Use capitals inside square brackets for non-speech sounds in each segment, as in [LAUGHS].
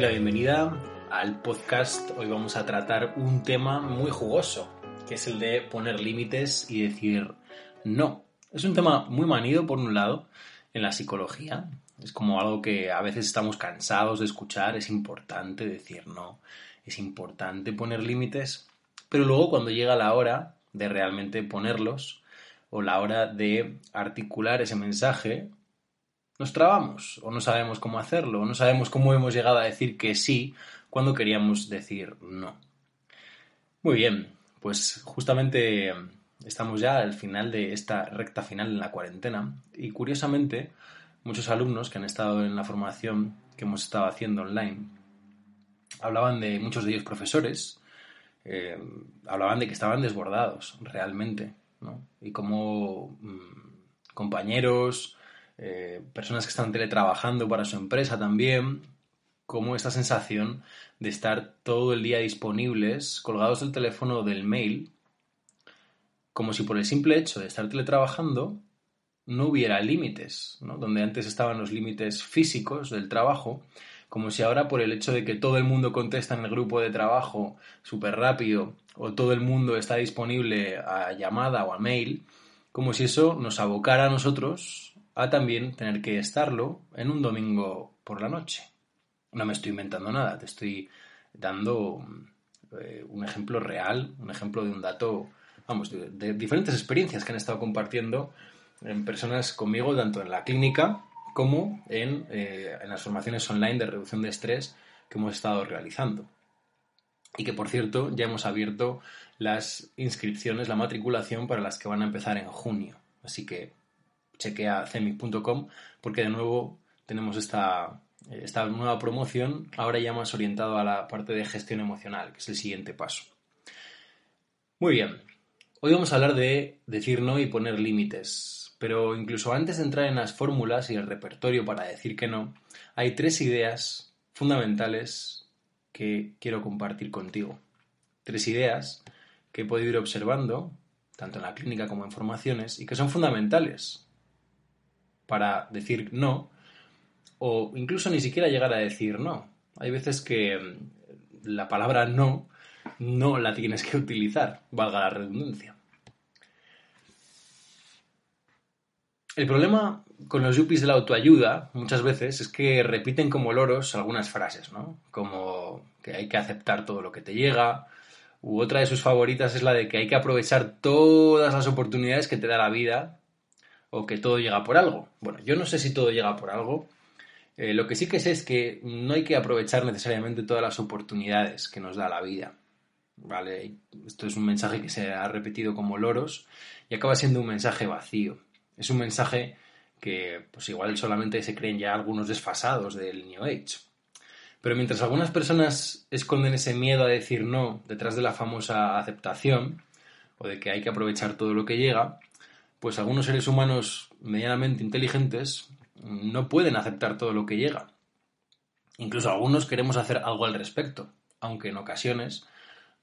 La bienvenida al podcast. Hoy vamos a tratar un tema muy jugoso, que es el de poner límites y decir no. Es un tema muy manido, por un lado, en la psicología. Es como algo que a veces estamos cansados de escuchar. Es importante decir no. Es importante poner límites. Pero luego cuando llega la hora de realmente ponerlos, o la hora de articular ese mensaje, nos trabamos o no sabemos cómo hacerlo, o no sabemos cómo hemos llegado a decir que sí cuando queríamos decir no. Muy bien, pues justamente estamos ya al final de esta recta final en la cuarentena y curiosamente muchos alumnos que han estado en la formación que hemos estado haciendo online hablaban de muchos de ellos profesores, eh, hablaban de que estaban desbordados realmente, ¿no? Y como mmm, compañeros, eh, personas que están teletrabajando para su empresa también, como esta sensación de estar todo el día disponibles, colgados del teléfono o del mail, como si por el simple hecho de estar teletrabajando no hubiera límites, ¿no? donde antes estaban los límites físicos del trabajo, como si ahora por el hecho de que todo el mundo contesta en el grupo de trabajo súper rápido o todo el mundo está disponible a llamada o a mail, como si eso nos abocara a nosotros a también tener que estarlo en un domingo por la noche. No me estoy inventando nada, te estoy dando eh, un ejemplo real, un ejemplo de un dato, vamos, de, diferentes experiencias que han estado compartiendo en personas conmigo, tanto en la clínica como en, eh, en las formaciones online de reducción de estrés que hemos estado realizando. Y que, por cierto, ya hemos abierto las inscripciones, la matriculación para las que van a empezar en junio. Así que chequea cemic.com porque de nuevo tenemos esta, esta nueva promoción, ahora ya más orientado a la parte de gestión emocional, que es el siguiente paso. Muy bien, hoy vamos a hablar de decir no y poner límites, pero incluso antes de entrar en las fórmulas y el repertorio para decir que no, hay tres ideas fundamentales que quiero compartir contigo. Tres ideas que he podido ir observando, tanto en la clínica como en formaciones, y que son fundamentales para decir no o incluso ni siquiera llegar a decir no. Hay veces que la palabra no no la tienes que utilizar, valga la redundancia. El problema con los yuppies de la autoayuda muchas veces es que repiten como loros algunas frases, ¿no? Como que hay que aceptar todo lo que te llega, u otra de sus favoritas es la de que hay que aprovechar todas las oportunidades que te da la vida o que todo llega por algo. Bueno, yo no sé si todo llega por algo. Eh, lo que sí que sé es que no hay que aprovechar necesariamente todas las oportunidades que nos da la vida. ¿Vale? Esto es un mensaje que se ha repetido como loros y acaba siendo un mensaje vacío. Es un mensaje que pues igual solamente se creen ya algunos desfasados del New Age. Pero mientras algunas personas esconden ese miedo a decir no detrás de la famosa aceptación, o de que hay que aprovechar todo lo que llega, pues algunos seres humanos medianamente inteligentes no pueden aceptar todo lo que llega. Incluso algunos queremos hacer algo al respecto, aunque en ocasiones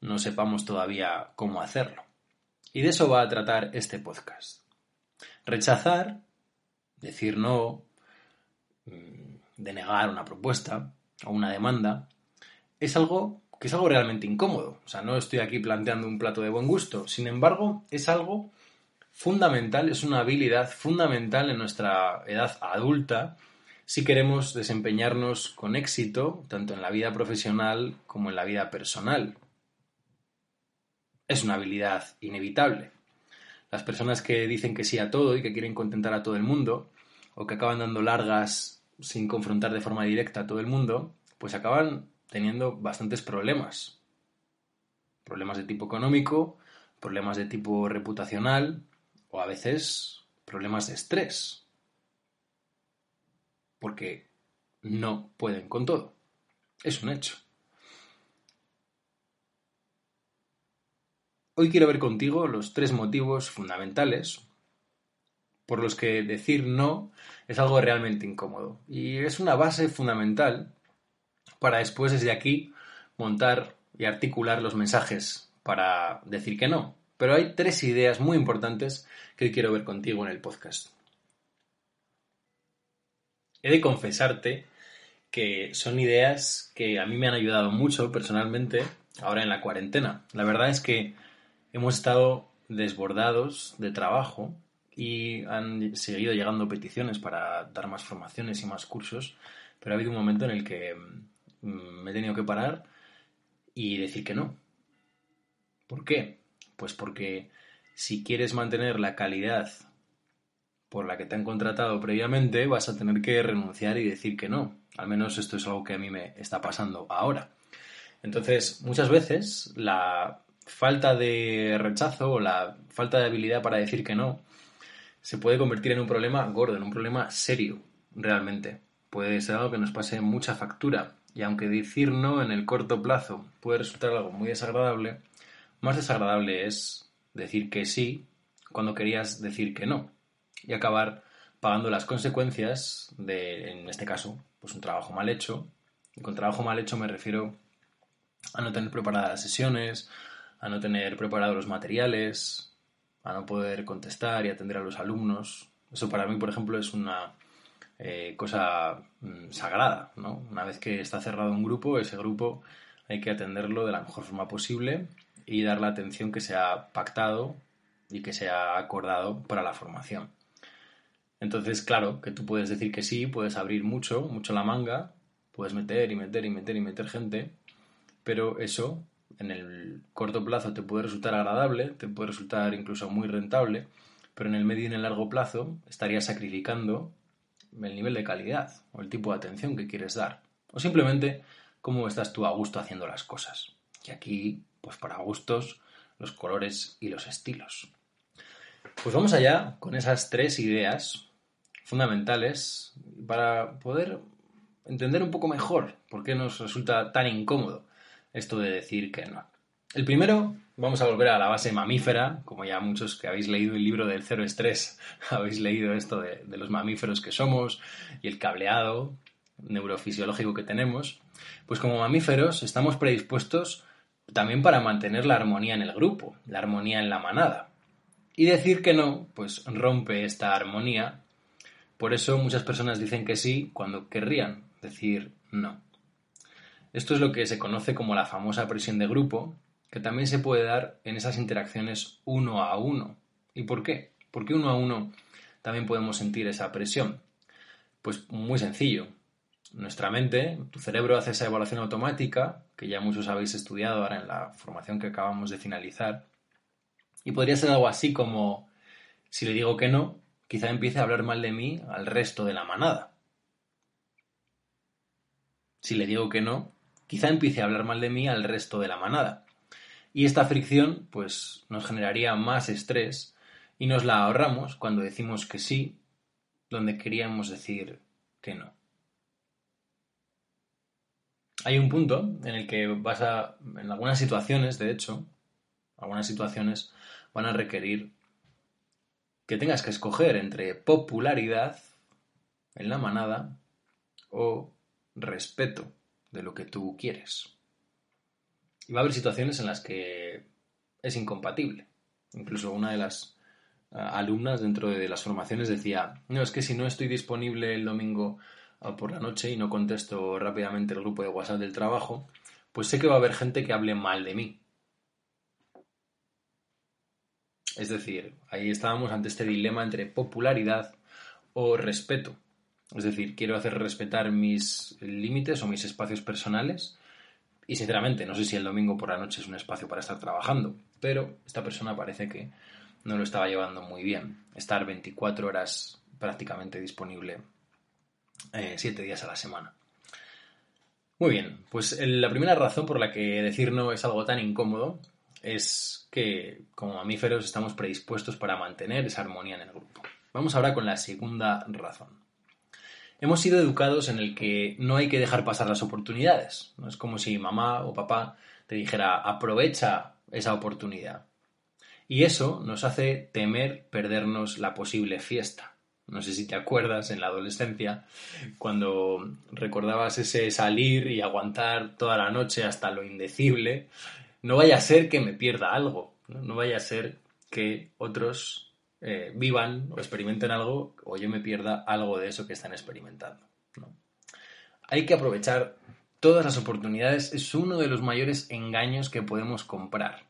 no sepamos todavía cómo hacerlo. Y de eso va a tratar este podcast. Rechazar, decir no, denegar una propuesta o una demanda, es algo que es algo realmente incómodo. O sea, no estoy aquí planteando un plato de buen gusto. Sin embargo, es algo fundamental, es una habilidad fundamental en nuestra edad adulta si queremos desempeñarnos con éxito, tanto en la vida profesional como en la vida personal. Es una habilidad inevitable. Las personas que dicen que sí a todo y que quieren contentar a todo el mundo, o que acaban dando largas sin confrontar de forma directa a todo el mundo, pues acaban teniendo bastantes problemas. Problemas de tipo económico, problemas de tipo reputacional o a veces problemas de estrés. Porque no pueden con todo. Es un hecho. Hoy quiero ver contigo los tres motivos fundamentales por los que decir no es algo realmente incómodo. Y es una base fundamental para después desde aquí montar y articular los mensajes para decir que no. Pero hay tres ideas muy importantes que quiero ver contigo en el podcast. He de confesarte que son ideas que a mí me han ayudado mucho personalmente ahora en la cuarentena. La verdad es que hemos estado desbordados de trabajo y han seguido llegando peticiones para dar más formaciones y más cursos, pero ha habido un momento en el que mm, me he tenido que parar y decir que no. ¿Por qué? Pues porque si quieres mantener la calidad por la que te han contratado previamente, vas a tener que renunciar y decir que no. Al menos esto es algo que a mí me está pasando ahora. Entonces, muchas veces la falta de rechazo o la falta de habilidad para decir que no se puede convertir en un problema gordo, en un problema serio, realmente. Puede ser algo que nos pase mucha factura. Y aunque decir no en el corto plazo puede resultar algo muy desagradable, más desagradable es decir que sí cuando querías decir que no y acabar pagando las consecuencias de, en este caso, pues un trabajo mal hecho. Y con trabajo mal hecho me refiero a no tener preparadas las sesiones, a no tener preparados los materiales, a no poder contestar y atender a los alumnos. Eso para mí, por ejemplo, es una eh, cosa mm, sagrada, ¿no? Una vez que está cerrado un grupo, ese grupo hay que atenderlo de la mejor forma posible y dar la atención que se ha pactado y que se ha acordado para la formación. Entonces, claro, que tú puedes decir que sí, puedes abrir mucho, mucho la manga, puedes meter y meter y meter y meter gente, pero eso en el corto plazo te puede resultar agradable, te puede resultar incluso muy rentable, pero en el medio y en el largo plazo estarías sacrificando el nivel de calidad o el tipo de atención que quieres dar. O simplemente cómo estás tú a gusto haciendo las cosas. Y aquí, pues para gustos, los colores y los estilos. Pues vamos allá con esas tres ideas fundamentales para poder entender un poco mejor por qué nos resulta tan incómodo esto de decir que no. El primero, vamos a volver a la base mamífera, como ya muchos que habéis leído el libro del cero estrés, [LAUGHS] habéis leído esto de, los mamíferos que somos y el cableado neurofisiológico que tenemos, pues como mamíferos estamos predispuestos también para mantener la armonía en el grupo, la armonía en la manada. Y decir que no, pues rompe esta armonía. Por eso muchas personas dicen que sí cuando querrían decir no. Esto es lo que se conoce como la famosa presión de grupo, que también se puede dar en esas interacciones uno a uno. ¿Y por qué? ¿Por qué uno a uno también podemos sentir esa presión? Pues muy sencillo. Nuestra mente, tu cerebro hace esa evaluación automática, que ya muchos habéis estudiado ahora en la formación que acabamos de finalizar, y podría ser algo así como, si le digo que no, quizá empiece a hablar mal de mí al resto de la manada. Si le digo que no, quizá empiece a hablar mal de mí al resto de la manada. Y esta fricción, pues, nos generaría más estrés y nos la ahorramos cuando decimos que sí, donde queríamos decir que no. Hay un punto en el que vas a, en algunas situaciones, de hecho, algunas situaciones van a requerir que tengas que escoger entre popularidad en la manada o respeto de lo que tú quieres. Y va a haber situaciones en las que es incompatible. Incluso una de las ah, alumnas dentro de las formaciones decía, no, es que si no estoy disponible el domingo por la noche y no contesto rápidamente el grupo de WhatsApp del trabajo, pues sé que va a haber gente que hable mal de mí. Es decir, ahí estábamos ante este dilema entre popularidad o respeto. Es decir, quiero hacer respetar mis límites o mis espacios personales. Y sinceramente, no sé si el domingo por la noche es un espacio para estar trabajando, pero esta persona parece que no lo estaba llevando muy bien. Estar 24 horas prácticamente disponible 7 eh, días a la semana. Muy bien, pues la primera razón por la que decir no es algo tan incómodo es que como mamíferos estamos predispuestos para mantener esa armonía en el grupo. Vamos ahora con la segunda razón. Hemos sido educados en el que no hay que dejar pasar las oportunidades. No es como si mamá o papá te dijera aprovecha esa oportunidad. Y eso nos hace temer perdernos la posible fiesta. No sé si te acuerdas en la adolescencia cuando recordabas ese salir y aguantar toda la noche hasta lo indecible. No vaya a ser que me pierda algo, no, vaya a ser que otros eh, vivan o experimenten algo o yo me pierda algo de eso que están experimentando. Hay que aprovechar todas las oportunidades, es uno de los mayores engaños que podemos comprar,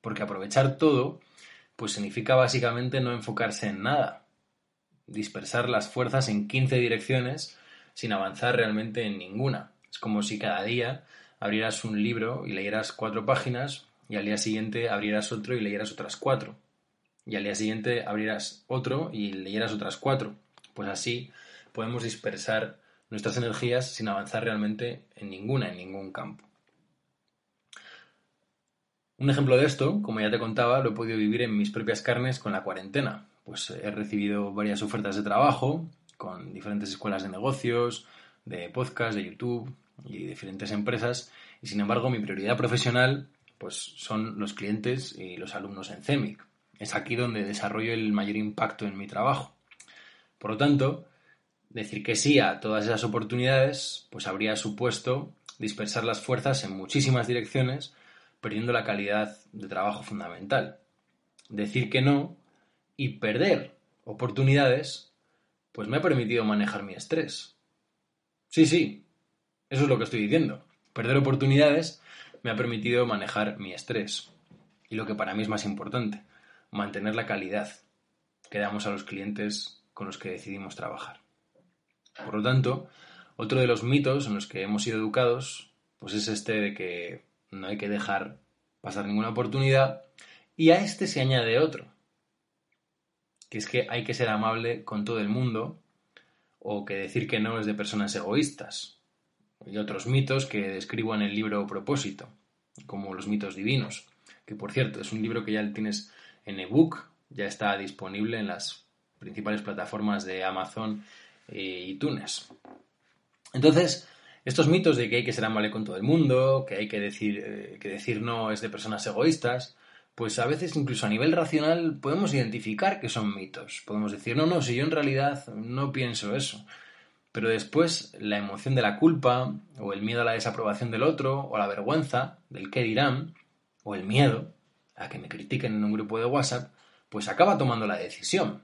porque aprovechar todo pues significa básicamente no enfocarse en nada, dispersar las fuerzas en 15 direcciones sin avanzar realmente en ninguna. Es como si cada día abrieras un libro y leyeras cuatro páginas y al día siguiente abrieras otro y leyeras otras cuatro. Y al día siguiente abrieras otro y leyeras otras cuatro. Pues así podemos dispersar nuestras energías sin avanzar realmente en ninguna, en ningún campo. Un ejemplo de esto, como ya te contaba, lo he podido vivir en mis propias carnes con la cuarentena pues he recibido varias ofertas de trabajo con diferentes escuelas de negocios, de podcast, de YouTube y diferentes empresas y sin embargo mi prioridad profesional pues son los clientes y los alumnos en CEMIC. Es aquí donde desarrollo el mayor impacto en mi trabajo. Por lo tanto, decir que sí a todas esas oportunidades pues habría supuesto dispersar las fuerzas en muchísimas direcciones, perdiendo la calidad de trabajo fundamental. Decir que no y perder oportunidades, pues me ha permitido manejar mi estrés. Sí, sí, eso es lo que estoy diciendo. Perder oportunidades me ha permitido manejar mi estrés. Y lo que para mí es más importante, mantener la calidad que damos a los clientes con los que decidimos trabajar. Por lo tanto, otro de los mitos en los que hemos sido educados, pues es este de que no hay que dejar pasar ninguna oportunidad, y a este se añade otro, que es que hay que ser amable con todo el mundo o que decir que no es de personas egoístas. Y otros mitos que describo en el libro Propósito, como los mitos divinos, que por cierto es un libro que ya tienes en ebook, ya está disponible en las principales plataformas de Amazon y iTunes. Entonces, estos mitos de que hay que ser amable con todo el mundo, que hay que decir, eh, que decir no es de personas egoístas, pues a veces incluso a nivel racional podemos identificar que son mitos. Podemos decir, no, no, si yo en realidad no pienso eso. Pero después la emoción de la culpa, o el miedo a la desaprobación del otro, o la vergüenza del qué dirán, o el miedo a que me critiquen en un grupo de WhatsApp, pues acaba tomando la decisión.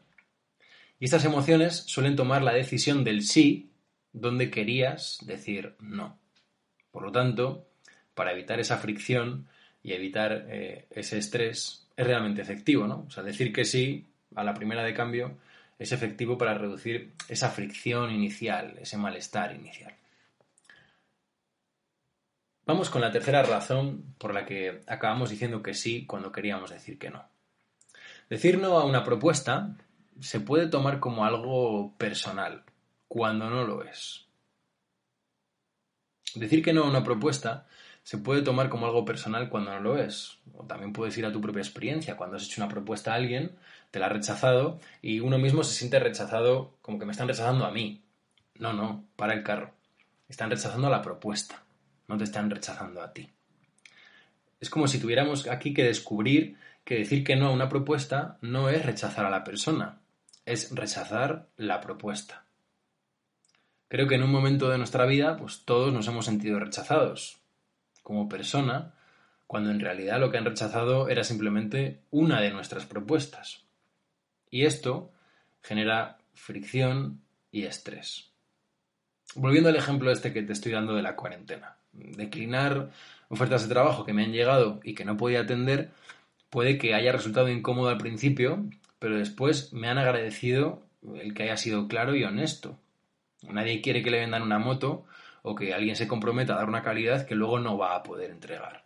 Y estas emociones suelen tomar la decisión del sí donde querías decir no. Por lo tanto, para evitar esa fricción, y evitar eh, ese estrés es realmente efectivo, ¿no? O sea, decir que sí a la primera de cambio es efectivo para reducir esa fricción inicial, ese malestar inicial. Vamos con la tercera razón por la que acabamos diciendo que sí cuando queríamos decir que no. Decir no a una propuesta se puede tomar como algo personal, cuando no lo es. Decir que no a una propuesta se puede tomar como algo personal cuando no lo es. O también puedes ir a tu propia experiencia. Cuando has hecho una propuesta a alguien, te la ha rechazado y uno mismo se siente rechazado como que me están rechazando a mí. No, no, para el carro. Están rechazando la propuesta, no te están rechazando a ti. Es como si tuviéramos aquí que descubrir que decir que no a una propuesta no es rechazar a la persona, es rechazar la propuesta. Creo que en un momento de nuestra vida, pues todos nos hemos sentido rechazados, como persona, cuando en realidad lo que han rechazado era simplemente una de nuestras propuestas. Y esto genera fricción y estrés. Volviendo al ejemplo este que te estoy dando de la cuarentena. Declinar ofertas de trabajo que me han llegado y que no podía atender, puede que haya resultado incómodo al principio, pero después me han agradecido el que haya sido claro y honesto. Nadie quiere que le vendan una moto o que alguien se comprometa a dar una calidad que luego no va a poder entregar.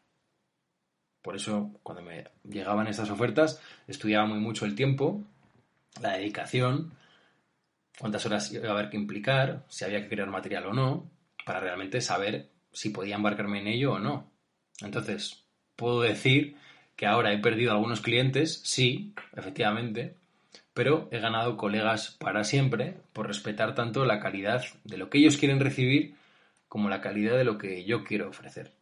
Por eso, cuando me llegaban estas ofertas, estudiaba muy mucho el tiempo, la dedicación, cuántas horas iba a haber que implicar, si había que crear material o no, para realmente saber si podía embarcarme en ello o no. Entonces, puedo decir que ahora he perdido algunos clientes, sí, efectivamente, pero he ganado colegas para siempre por respetar tanto la calidad de lo que ellos quieren recibir como la calidad de lo que yo quiero ofrecer.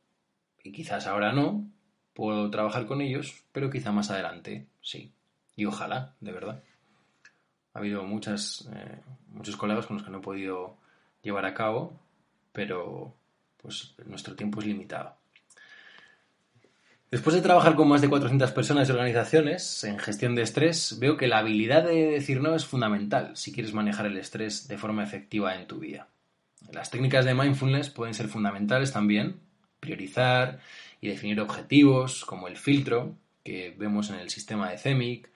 Y quizás ahora no, puedo trabajar con ellos, pero quizá más adelante sí. Y ojalá, de verdad. Ha habido muchas, eh, muchos colegas con los que no he podido llevar a cabo, pero pues nuestro tiempo es limitado. Después de trabajar con más de 400 personas y organizaciones en gestión de estrés, veo que la habilidad de decir no es fundamental si quieres manejar el estrés de forma efectiva en tu vida. Las técnicas de mindfulness pueden ser fundamentales también, priorizar y definir objetivos como el filtro que vemos en el sistema de CEMIC,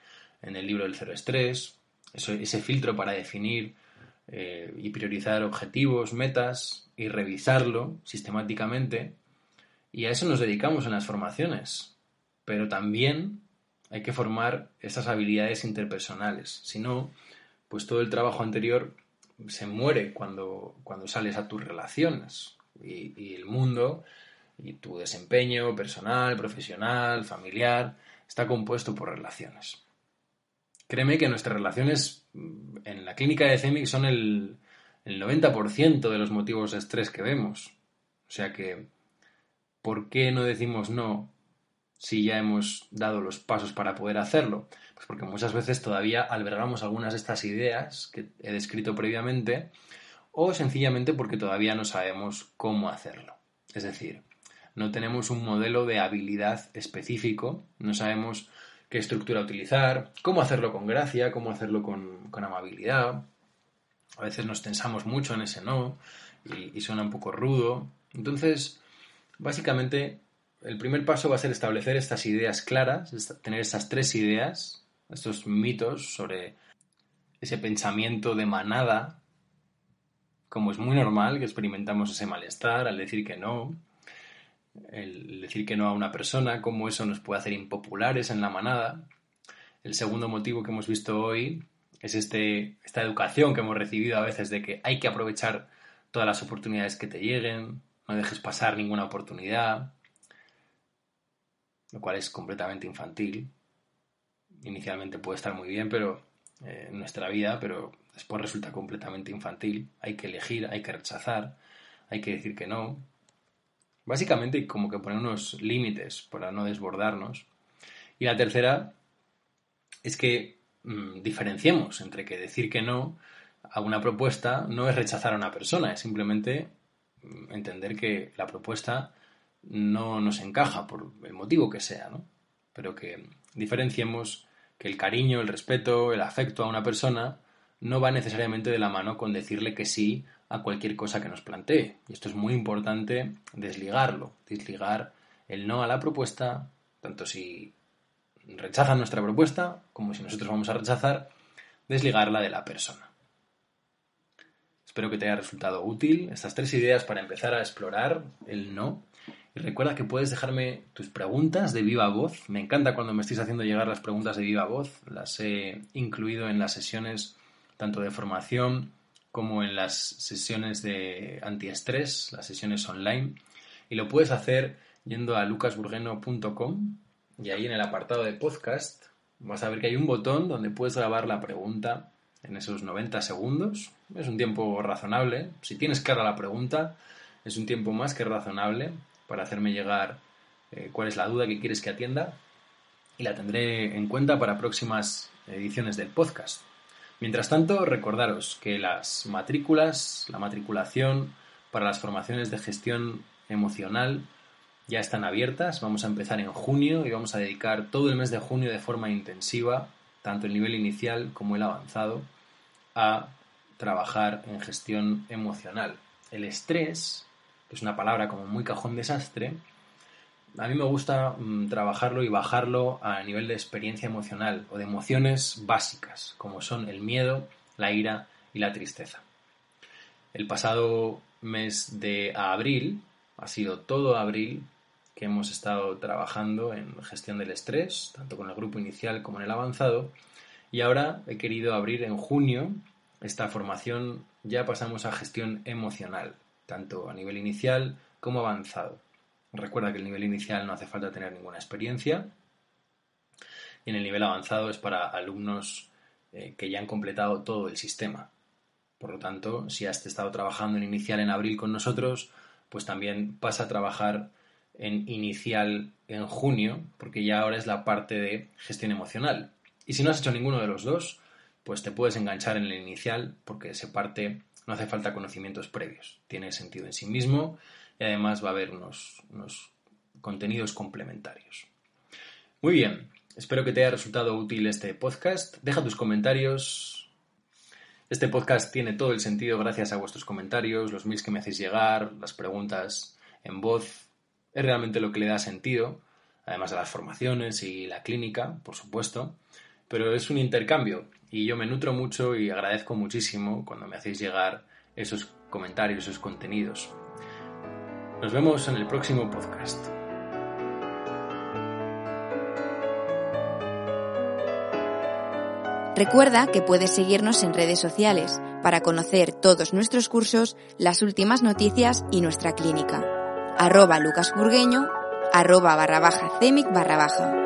en el libro del cero estrés, ese filtro para definir eh, y priorizar objetivos, metas y revisarlo sistemáticamente. Y a eso nos dedicamos en las formaciones. Pero también hay que formar esas habilidades interpersonales. Si no, pues todo el trabajo anterior se muere cuando, cuando sales a tus relaciones. Y, el mundo y tu desempeño personal, profesional, familiar, está compuesto por relaciones. Créeme que nuestras relaciones mm, en la clínica de CEMIC son el, 90% de los motivos de estrés que vemos. O sea que, ¿por qué no decimos no si ya hemos dado los pasos para poder hacerlo? Pues porque muchas veces todavía albergamos algunas de estas ideas que he descrito previamente o sencillamente porque todavía no sabemos cómo hacerlo. Es decir, no tenemos un modelo de habilidad específico, no sabemos qué estructura utilizar, cómo hacerlo con gracia, cómo hacerlo con, amabilidad. A veces nos tensamos mucho en ese no y, suena un poco rudo. Entonces, básicamente, el primer paso va a ser establecer estas ideas claras, tener estas tres ideas, estos mitos sobre ese pensamiento de manada, como es muy normal que experimentamos ese malestar al decir que no, el decir que no a una persona, cómo eso nos puede hacer impopulares en la manada. El segundo motivo que hemos visto hoy es este, esta educación que hemos recibido a veces de que hay que aprovechar todas las oportunidades que te lleguen, no dejes pasar ninguna oportunidad, lo cual es completamente infantil. Inicialmente puede estar muy bien, pero eh, en nuestra vida, pero después resulta completamente infantil. Hay que elegir, hay que rechazar, hay que decir que no, Básicamente como que poner unos límites para no desbordarnos. Y la tercera es que mm, diferenciemos entre que decir que no a una propuesta no es rechazar a una persona, es simplemente mm, entender que la propuesta no nos encaja por el motivo que sea, ¿no? Pero que diferenciemos que el cariño, el respeto, el afecto a una persona no va necesariamente de la mano con decirle que sí a cualquier cosa que nos plantee. Y esto es muy importante desligarlo, desligar el no a la propuesta, tanto si rechazan nuestra propuesta como si nosotros vamos a rechazar, desligarla de la persona. Espero que te haya resultado útil estas tres ideas para empezar a explorar el no. Y recuerda que puedes dejarme tus preguntas de viva voz. Me encanta cuando me estéis haciendo llegar las preguntas de viva voz. Las he incluido en las sesiones tanto de formación como en las sesiones de antiestrés, las sesiones online. Y lo puedes hacer yendo a lucasburgueno.com y ahí en el apartado de podcast vas a ver que hay un botón donde puedes grabar la pregunta en esos 90 segundos. Es un tiempo razonable. Si tienes clara la pregunta, es un tiempo más que razonable para hacerme llegar eh, cuál es la duda que quieres que atienda y la tendré en cuenta para próximas ediciones del podcast. Mientras tanto, recordaros que las matrículas, la matriculación para las formaciones de gestión emocional ya están abiertas. Vamos a empezar en junio y vamos a dedicar todo el mes de junio de forma intensiva, tanto el nivel inicial como el avanzado, a trabajar en gestión emocional. El estrés, es una palabra como muy cajón desastre, a mí me gusta mm, trabajarlo y bajarlo a nivel de experiencia emocional o de emociones básicas, como son el miedo, la ira y la tristeza. El pasado mes de abril, ha sido todo abril, que hemos estado trabajando en gestión del estrés, tanto con el grupo inicial como en el avanzado, y ahora he querido abrir en junio esta formación, ya pasamos a gestión emocional, tanto a nivel inicial como avanzado. Recuerda que el nivel inicial no hace falta tener ninguna experiencia y en el nivel avanzado es para alumnos eh, que ya han completado todo el sistema. Por lo tanto, si has estado trabajando en inicial en abril con nosotros, pues también pasa a trabajar en inicial en junio, porque ya ahora es la parte de gestión emocional. Y si no has hecho ninguno de los dos, pues te puedes enganchar en el inicial, porque se parte, no hace falta conocimientos previos. Tiene sentido en sí mismo y además va a haber unos, unos contenidos complementarios. Muy bien, espero que te haya resultado útil este podcast. Deja tus comentarios. Este podcast tiene todo el sentido gracias a vuestros comentarios, los mails que me hacéis llegar, las preguntas en voz, es realmente lo que le da sentido, además de las formaciones y la clínica, por supuesto, pero es un intercambio y yo me nutro mucho y agradezco muchísimo cuando me hacéis llegar esos comentarios, esos contenidos. Nos vemos en el próximo podcast. Recuerda que puedes seguirnos en redes sociales para conocer todos nuestros cursos, las últimas noticias y nuestra clínica arroba lucasburgueño, arroba barra baja cemic barra baja.